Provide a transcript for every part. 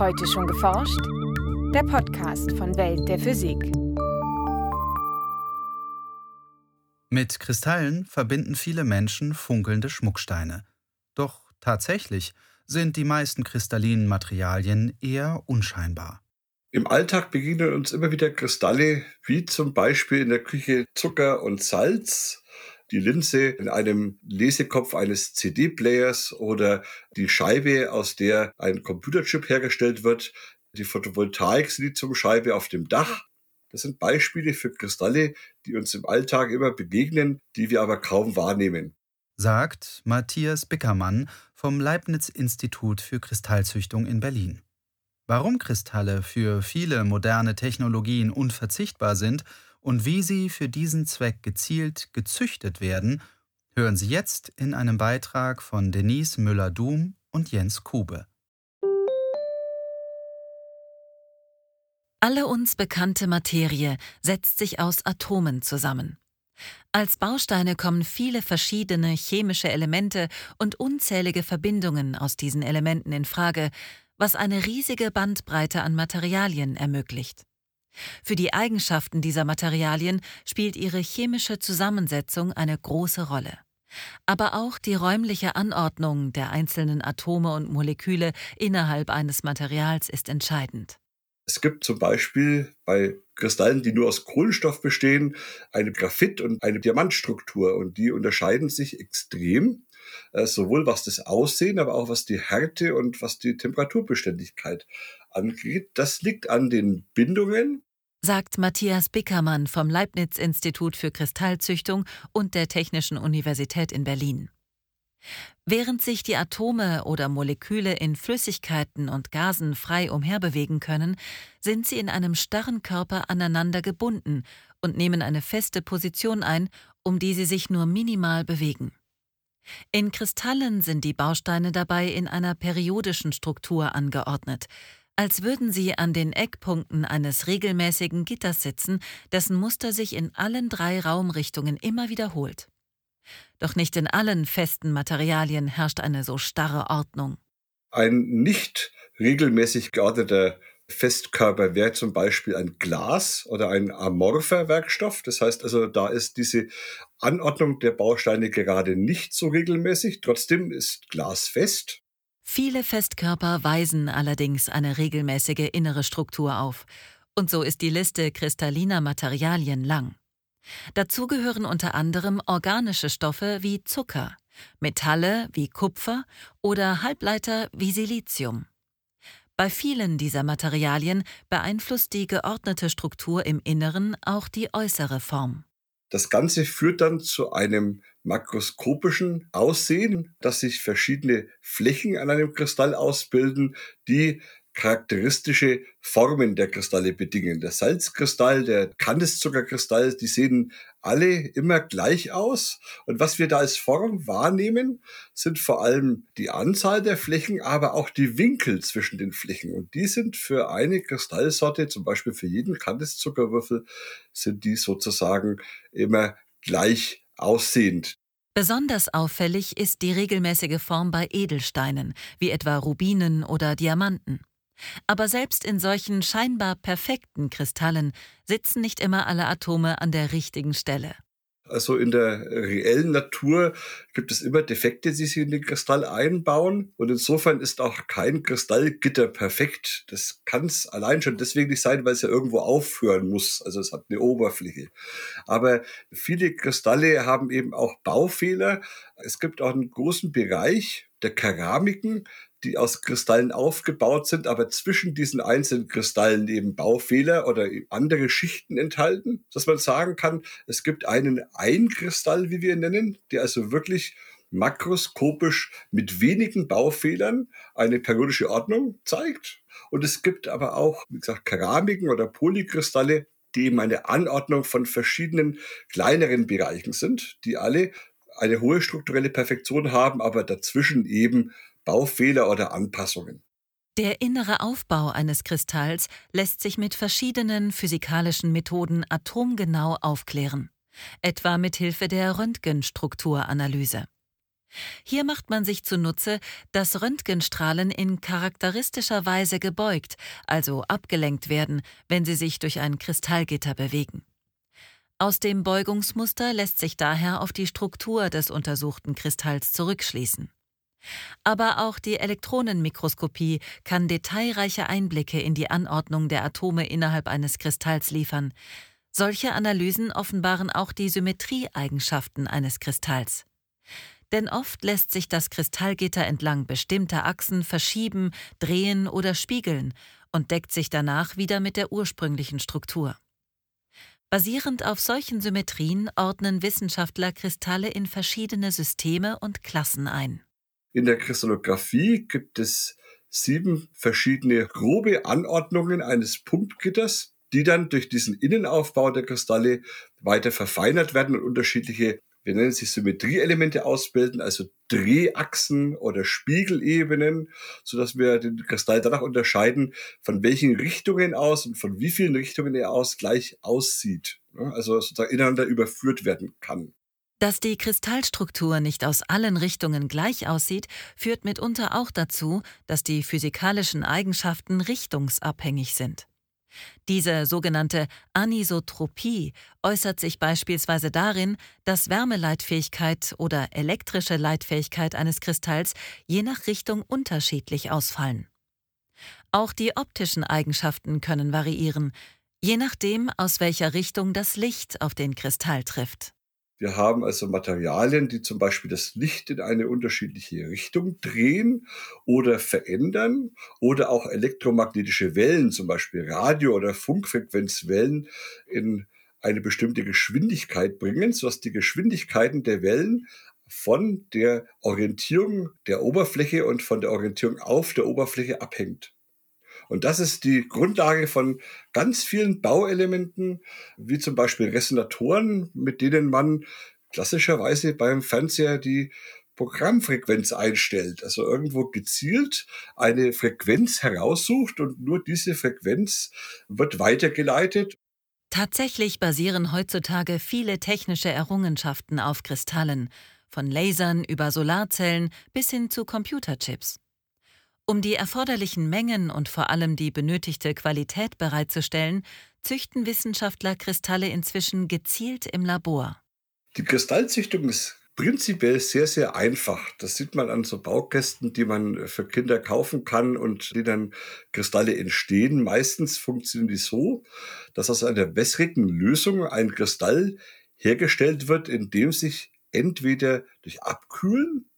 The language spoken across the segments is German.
Heute schon geforscht? Der Podcast von Welt der Physik. Mit Kristallen verbinden viele Menschen funkelnde Schmucksteine. Doch tatsächlich sind die meisten kristallinen Materialien eher unscheinbar. Im Alltag begegnen uns immer wieder Kristalle, wie zum Beispiel in der Küche Zucker und Salz, die Linse in einem Lesekopf eines CD-Players oder die Scheibe, aus der ein Computerchip hergestellt wird, die Photovoltaik-Siliziumscheibe auf dem Dach. Das sind Beispiele für Kristalle, die uns im Alltag immer begegnen, die wir aber kaum wahrnehmen. Sagt Matthias Bickermann vom Leibniz-Institut für Kristallzüchtung in Berlin. Warum Kristalle für viele moderne Technologien unverzichtbar sind und wie sie für diesen Zweck gezielt gezüchtet werden, hören Sie jetzt in einem Beitrag von Denise Müller-Dum und Jens Kube. Alle uns bekannte Materie setzt sich aus Atomen zusammen. Als Bausteine kommen viele verschiedene chemische Elemente und unzählige Verbindungen aus diesen Elementen in Frage, was eine riesige Bandbreite an Materialien ermöglicht. Für die Eigenschaften dieser Materialien spielt ihre chemische Zusammensetzung eine große Rolle. Aber auch die räumliche Anordnung der einzelnen Atome und Moleküle innerhalb eines Materials ist entscheidend. Es gibt zum Beispiel bei Kristallen, die nur aus Kohlenstoff bestehen, eine Graphit- und eine Diamantstruktur und die unterscheiden sich extrem, sowohl was das Aussehen, aber auch was die Härte und was die Temperaturbeständigkeit angeht. Das liegt an den Bindungen sagt Matthias Bickermann vom Leibniz-Institut für Kristallzüchtung und der Technischen Universität in Berlin. Während sich die Atome oder Moleküle in Flüssigkeiten und Gasen frei umherbewegen können, sind sie in einem starren Körper aneinander gebunden und nehmen eine feste Position ein, um die sie sich nur minimal bewegen. In Kristallen sind die Bausteine dabei in einer periodischen Struktur angeordnet, als würden sie an den Eckpunkten eines regelmäßigen Gitters sitzen, dessen Muster sich in allen drei Raumrichtungen immer wiederholt. Doch nicht in allen festen Materialien herrscht eine so starre Ordnung. Ein nicht regelmäßig geordneter Festkörper wäre zum Beispiel ein Glas oder ein amorpher Werkstoff. Das heißt also, da ist diese Anordnung der Bausteine gerade nicht so regelmäßig. Trotzdem ist Glas fest. Viele Festkörper weisen allerdings eine regelmäßige innere Struktur auf, und so ist die Liste kristalliner Materialien lang. Dazu gehören unter anderem organische Stoffe wie Zucker, Metalle wie Kupfer oder Halbleiter wie Silizium. Bei vielen dieser Materialien beeinflusst die geordnete Struktur im Inneren auch die äußere Form. Das Ganze führt dann zu einem makroskopischen Aussehen, dass sich verschiedene Flächen an einem Kristall ausbilden, die charakteristische Formen der Kristalle bedingen. Der Salzkristall, der Kandiszuckerkristall, die sehen alle immer gleich aus. Und was wir da als Form wahrnehmen, sind vor allem die Anzahl der Flächen, aber auch die Winkel zwischen den Flächen. Und die sind für eine Kristallsorte, zum Beispiel für jeden Kandiszuckerwürfel, sind die sozusagen immer gleich aussehend. Besonders auffällig ist die regelmäßige Form bei Edelsteinen, wie etwa Rubinen oder Diamanten. Aber selbst in solchen scheinbar perfekten Kristallen sitzen nicht immer alle Atome an der richtigen Stelle. Also in der reellen Natur gibt es immer Defekte, die sich in den Kristall einbauen. Und insofern ist auch kein Kristallgitter perfekt. Das kann es allein schon deswegen nicht sein, weil es ja irgendwo aufhören muss. Also es hat eine Oberfläche. Aber viele Kristalle haben eben auch Baufehler. Es gibt auch einen großen Bereich der Keramiken, die aus Kristallen aufgebaut sind, aber zwischen diesen einzelnen Kristallen eben Baufehler oder andere Schichten enthalten, dass man sagen kann, es gibt einen Einkristall, wie wir ihn nennen, der also wirklich makroskopisch mit wenigen Baufehlern eine periodische Ordnung zeigt. Und es gibt aber auch, wie gesagt, Keramiken oder Polykristalle, die eben eine Anordnung von verschiedenen kleineren Bereichen sind, die alle eine hohe strukturelle Perfektion haben, aber dazwischen eben Baufehler oder Anpassungen. Der innere Aufbau eines Kristalls lässt sich mit verschiedenen physikalischen Methoden atomgenau aufklären, etwa mit Hilfe der Röntgenstrukturanalyse. Hier macht man sich zunutze, dass Röntgenstrahlen in charakteristischer Weise gebeugt, also abgelenkt werden, wenn sie sich durch ein Kristallgitter bewegen. Aus dem Beugungsmuster lässt sich daher auf die Struktur des untersuchten Kristalls zurückschließen. Aber auch die Elektronenmikroskopie kann detailreiche Einblicke in die Anordnung der Atome innerhalb eines Kristalls liefern. Solche Analysen offenbaren auch die Symmetrieeigenschaften eines Kristalls denn oft lässt sich das Kristallgitter entlang bestimmter Achsen verschieben, drehen oder spiegeln und deckt sich danach wieder mit der ursprünglichen Struktur. Basierend auf solchen Symmetrien ordnen Wissenschaftler Kristalle in verschiedene Systeme und Klassen ein. In der Kristallographie gibt es sieben verschiedene grobe Anordnungen eines Punktgitters, die dann durch diesen Innenaufbau der Kristalle weiter verfeinert werden und unterschiedliche wir nennen sie Symmetrieelemente ausbilden, also Drehachsen oder Spiegelebenen, so dass wir den Kristall danach unterscheiden, von welchen Richtungen aus und von wie vielen Richtungen er aus gleich aussieht. Also sozusagen ineinander überführt werden kann. Dass die Kristallstruktur nicht aus allen Richtungen gleich aussieht, führt mitunter auch dazu, dass die physikalischen Eigenschaften richtungsabhängig sind. Diese sogenannte Anisotropie äußert sich beispielsweise darin, dass Wärmeleitfähigkeit oder elektrische Leitfähigkeit eines Kristalls je nach Richtung unterschiedlich ausfallen. Auch die optischen Eigenschaften können variieren, je nachdem, aus welcher Richtung das Licht auf den Kristall trifft. Wir haben also Materialien, die zum Beispiel das Licht in eine unterschiedliche Richtung drehen oder verändern oder auch elektromagnetische Wellen, zum Beispiel Radio- oder Funkfrequenzwellen in eine bestimmte Geschwindigkeit bringen, sodass die Geschwindigkeiten der Wellen von der Orientierung der Oberfläche und von der Orientierung auf der Oberfläche abhängt. Und das ist die Grundlage von ganz vielen Bauelementen, wie zum Beispiel Resonatoren, mit denen man klassischerweise beim Fernseher die Programmfrequenz einstellt, also irgendwo gezielt eine Frequenz heraussucht und nur diese Frequenz wird weitergeleitet. Tatsächlich basieren heutzutage viele technische Errungenschaften auf Kristallen, von Lasern über Solarzellen bis hin zu Computerchips. Um die erforderlichen Mengen und vor allem die benötigte Qualität bereitzustellen, züchten Wissenschaftler Kristalle inzwischen gezielt im Labor. Die Kristallzüchtung ist prinzipiell sehr, sehr einfach. Das sieht man an so Baukästen, die man für Kinder kaufen kann und die dann Kristalle entstehen. Meistens funktionieren die so, dass aus einer wässrigen Lösung ein Kristall hergestellt wird, in dem sich entweder durch Abkühlen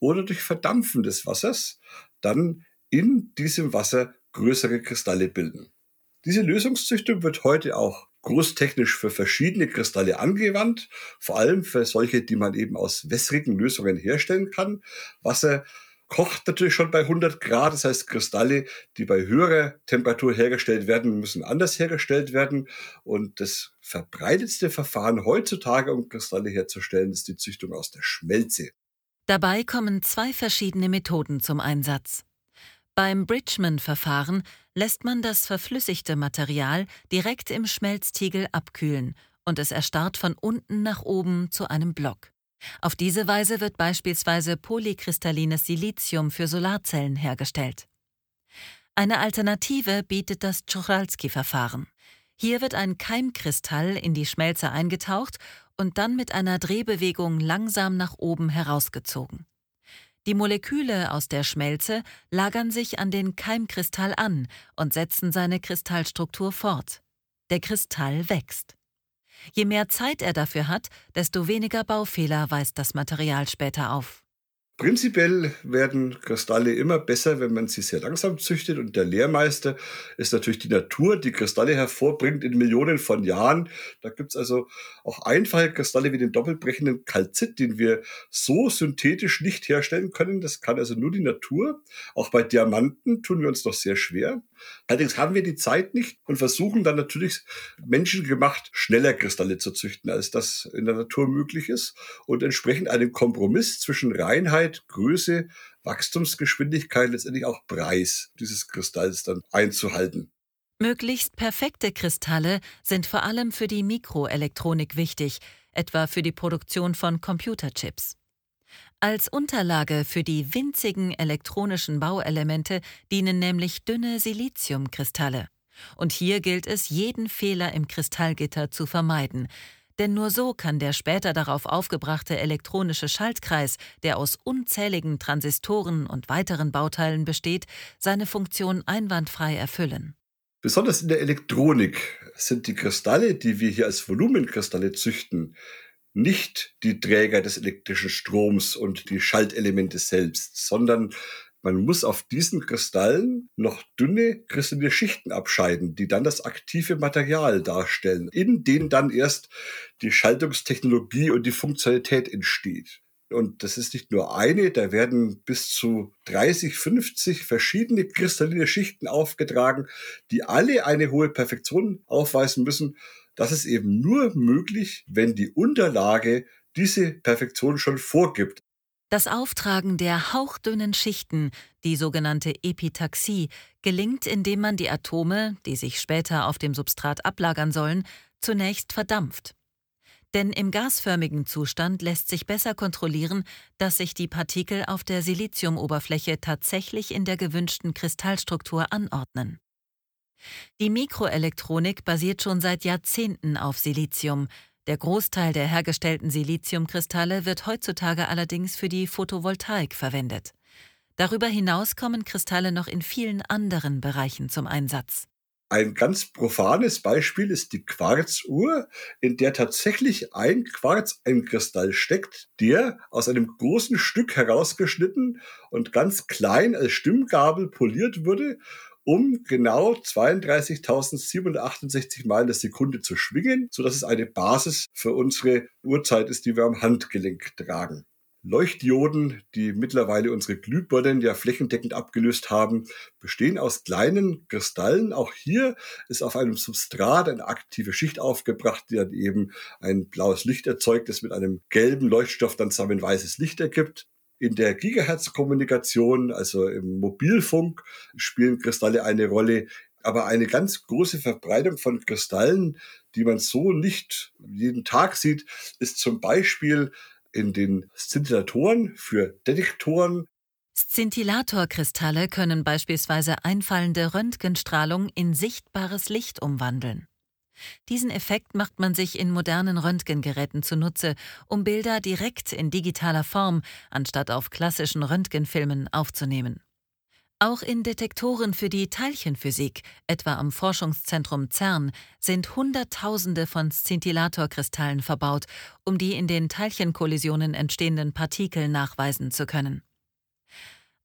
oder durch Verdampfen des Wassers dann in diesem Wasser größere Kristalle bilden. Diese Lösungszüchtung wird heute auch großtechnisch für verschiedene Kristalle angewandt, vor allem für solche, die man eben aus wässrigen Lösungen herstellen kann. Wasser kocht natürlich schon bei 100 Grad, das heißt Kristalle, die bei höherer Temperatur hergestellt werden, müssen anders hergestellt werden. Und das verbreitetste Verfahren heutzutage, um Kristalle herzustellen, ist die Züchtung aus der Schmelze. Dabei kommen zwei verschiedene Methoden zum Einsatz. Beim Bridgman-Verfahren lässt man das verflüssigte Material direkt im Schmelztiegel abkühlen und es erstarrt von unten nach oben zu einem Block. Auf diese Weise wird beispielsweise polykristallines Silizium für Solarzellen hergestellt. Eine Alternative bietet das Tschochalski-Verfahren. Hier wird ein Keimkristall in die Schmelze eingetaucht und dann mit einer Drehbewegung langsam nach oben herausgezogen. Die Moleküle aus der Schmelze lagern sich an den Keimkristall an und setzen seine Kristallstruktur fort. Der Kristall wächst. Je mehr Zeit er dafür hat, desto weniger Baufehler weist das Material später auf. Prinzipiell werden Kristalle immer besser, wenn man sie sehr langsam züchtet. Und der Lehrmeister ist natürlich die Natur, die Kristalle hervorbringt in Millionen von Jahren. Da gibt's also auch einfache Kristalle wie den doppelbrechenden Kalzit, den wir so synthetisch nicht herstellen können. Das kann also nur die Natur. Auch bei Diamanten tun wir uns noch sehr schwer. Allerdings haben wir die Zeit nicht und versuchen dann natürlich menschengemacht schneller Kristalle zu züchten, als das in der Natur möglich ist. Und entsprechend einen Kompromiss zwischen Reinheit, Größe, Wachstumsgeschwindigkeit, letztendlich auch Preis dieses Kristalls dann einzuhalten. Möglichst perfekte Kristalle sind vor allem für die Mikroelektronik wichtig, etwa für die Produktion von Computerchips. Als Unterlage für die winzigen elektronischen Bauelemente dienen nämlich dünne Siliziumkristalle. Und hier gilt es, jeden Fehler im Kristallgitter zu vermeiden, denn nur so kann der später darauf aufgebrachte elektronische Schaltkreis, der aus unzähligen Transistoren und weiteren Bauteilen besteht, seine Funktion einwandfrei erfüllen. Besonders in der Elektronik sind die Kristalle, die wir hier als Volumenkristalle züchten, nicht die Träger des elektrischen Stroms und die Schaltelemente selbst, sondern man muss auf diesen Kristallen noch dünne kristalline Schichten abscheiden, die dann das aktive Material darstellen, in denen dann erst die Schaltungstechnologie und die Funktionalität entsteht. Und das ist nicht nur eine, da werden bis zu 30, 50 verschiedene kristalline Schichten aufgetragen, die alle eine hohe Perfektion aufweisen müssen. Das ist eben nur möglich, wenn die Unterlage diese Perfektion schon vorgibt. Das Auftragen der hauchdünnen Schichten, die sogenannte Epitaxie, gelingt, indem man die Atome, die sich später auf dem Substrat ablagern sollen, zunächst verdampft. Denn im gasförmigen Zustand lässt sich besser kontrollieren, dass sich die Partikel auf der Siliziumoberfläche tatsächlich in der gewünschten Kristallstruktur anordnen. Die Mikroelektronik basiert schon seit Jahrzehnten auf Silizium. Der Großteil der hergestellten Siliziumkristalle wird heutzutage allerdings für die Photovoltaik verwendet. Darüber hinaus kommen Kristalle noch in vielen anderen Bereichen zum Einsatz. Ein ganz profanes Beispiel ist die Quarzuhr, in der tatsächlich ein Quarz, ein Kristall steckt, der aus einem großen Stück herausgeschnitten und ganz klein als Stimmgabel poliert wurde, um genau 32.768 Mal in der Sekunde zu schwingen, sodass es eine Basis für unsere Uhrzeit ist, die wir am Handgelenk tragen. Leuchtdioden, die mittlerweile unsere Glühbirnen ja flächendeckend abgelöst haben, bestehen aus kleinen Kristallen. Auch hier ist auf einem Substrat eine aktive Schicht aufgebracht, die dann eben ein blaues Licht erzeugt, das mit einem gelben Leuchtstoff dann zusammen weißes Licht ergibt. In der Gigahertz-Kommunikation, also im Mobilfunk, spielen Kristalle eine Rolle. Aber eine ganz große Verbreitung von Kristallen, die man so nicht jeden Tag sieht, ist zum Beispiel in den Szintillatoren für Detektoren. Szintillatorkristalle können beispielsweise einfallende Röntgenstrahlung in sichtbares Licht umwandeln. Diesen Effekt macht man sich in modernen Röntgengeräten zunutze, um Bilder direkt in digitaler Form anstatt auf klassischen Röntgenfilmen aufzunehmen. Auch in Detektoren für die Teilchenphysik, etwa am Forschungszentrum CERN, sind Hunderttausende von Szintillatorkristallen verbaut, um die in den Teilchenkollisionen entstehenden Partikel nachweisen zu können.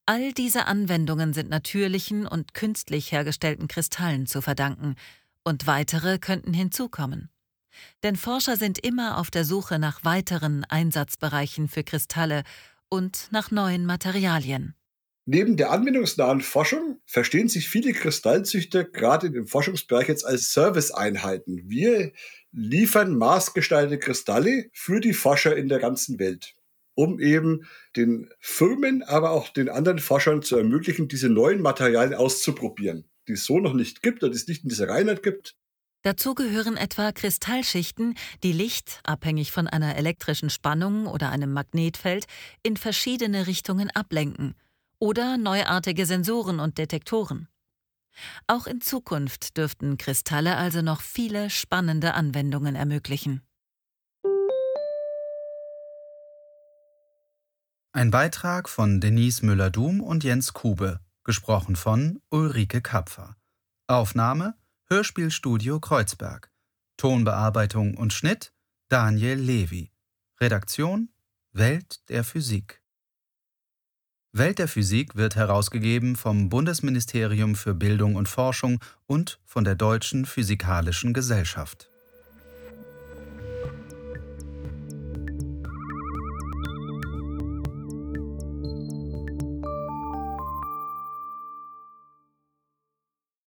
All diese Anwendungen sind natürlichen und künstlich hergestellten Kristallen zu verdanken, und weitere könnten hinzukommen. Denn Forscher sind immer auf der Suche nach weiteren Einsatzbereichen für Kristalle und nach neuen Materialien. Neben der anwendungsnahen Forschung verstehen sich viele Kristallzüchter gerade im Forschungsbereich jetzt als Serviceeinheiten. Wir liefern maßgestaltete Kristalle für die Forscher in der ganzen Welt, um eben den Firmen, aber auch den anderen Forschern zu ermöglichen, diese neuen Materialien auszuprobieren, die es so noch nicht gibt oder die es nicht in dieser Reinheit gibt. Dazu gehören etwa Kristallschichten, die Licht, abhängig von einer elektrischen Spannung oder einem Magnetfeld, in verschiedene Richtungen ablenken – oder neuartige Sensoren und Detektoren. Auch in Zukunft dürften Kristalle also noch viele spannende Anwendungen ermöglichen. Ein Beitrag von Denise Müller-Dum und Jens Kube, gesprochen von Ulrike Kapfer. Aufnahme Hörspielstudio Kreuzberg. Tonbearbeitung und Schnitt Daniel Levi. Redaktion Welt der Physik. Welt der Physik wird herausgegeben vom Bundesministerium für Bildung und Forschung und von der Deutschen Physikalischen Gesellschaft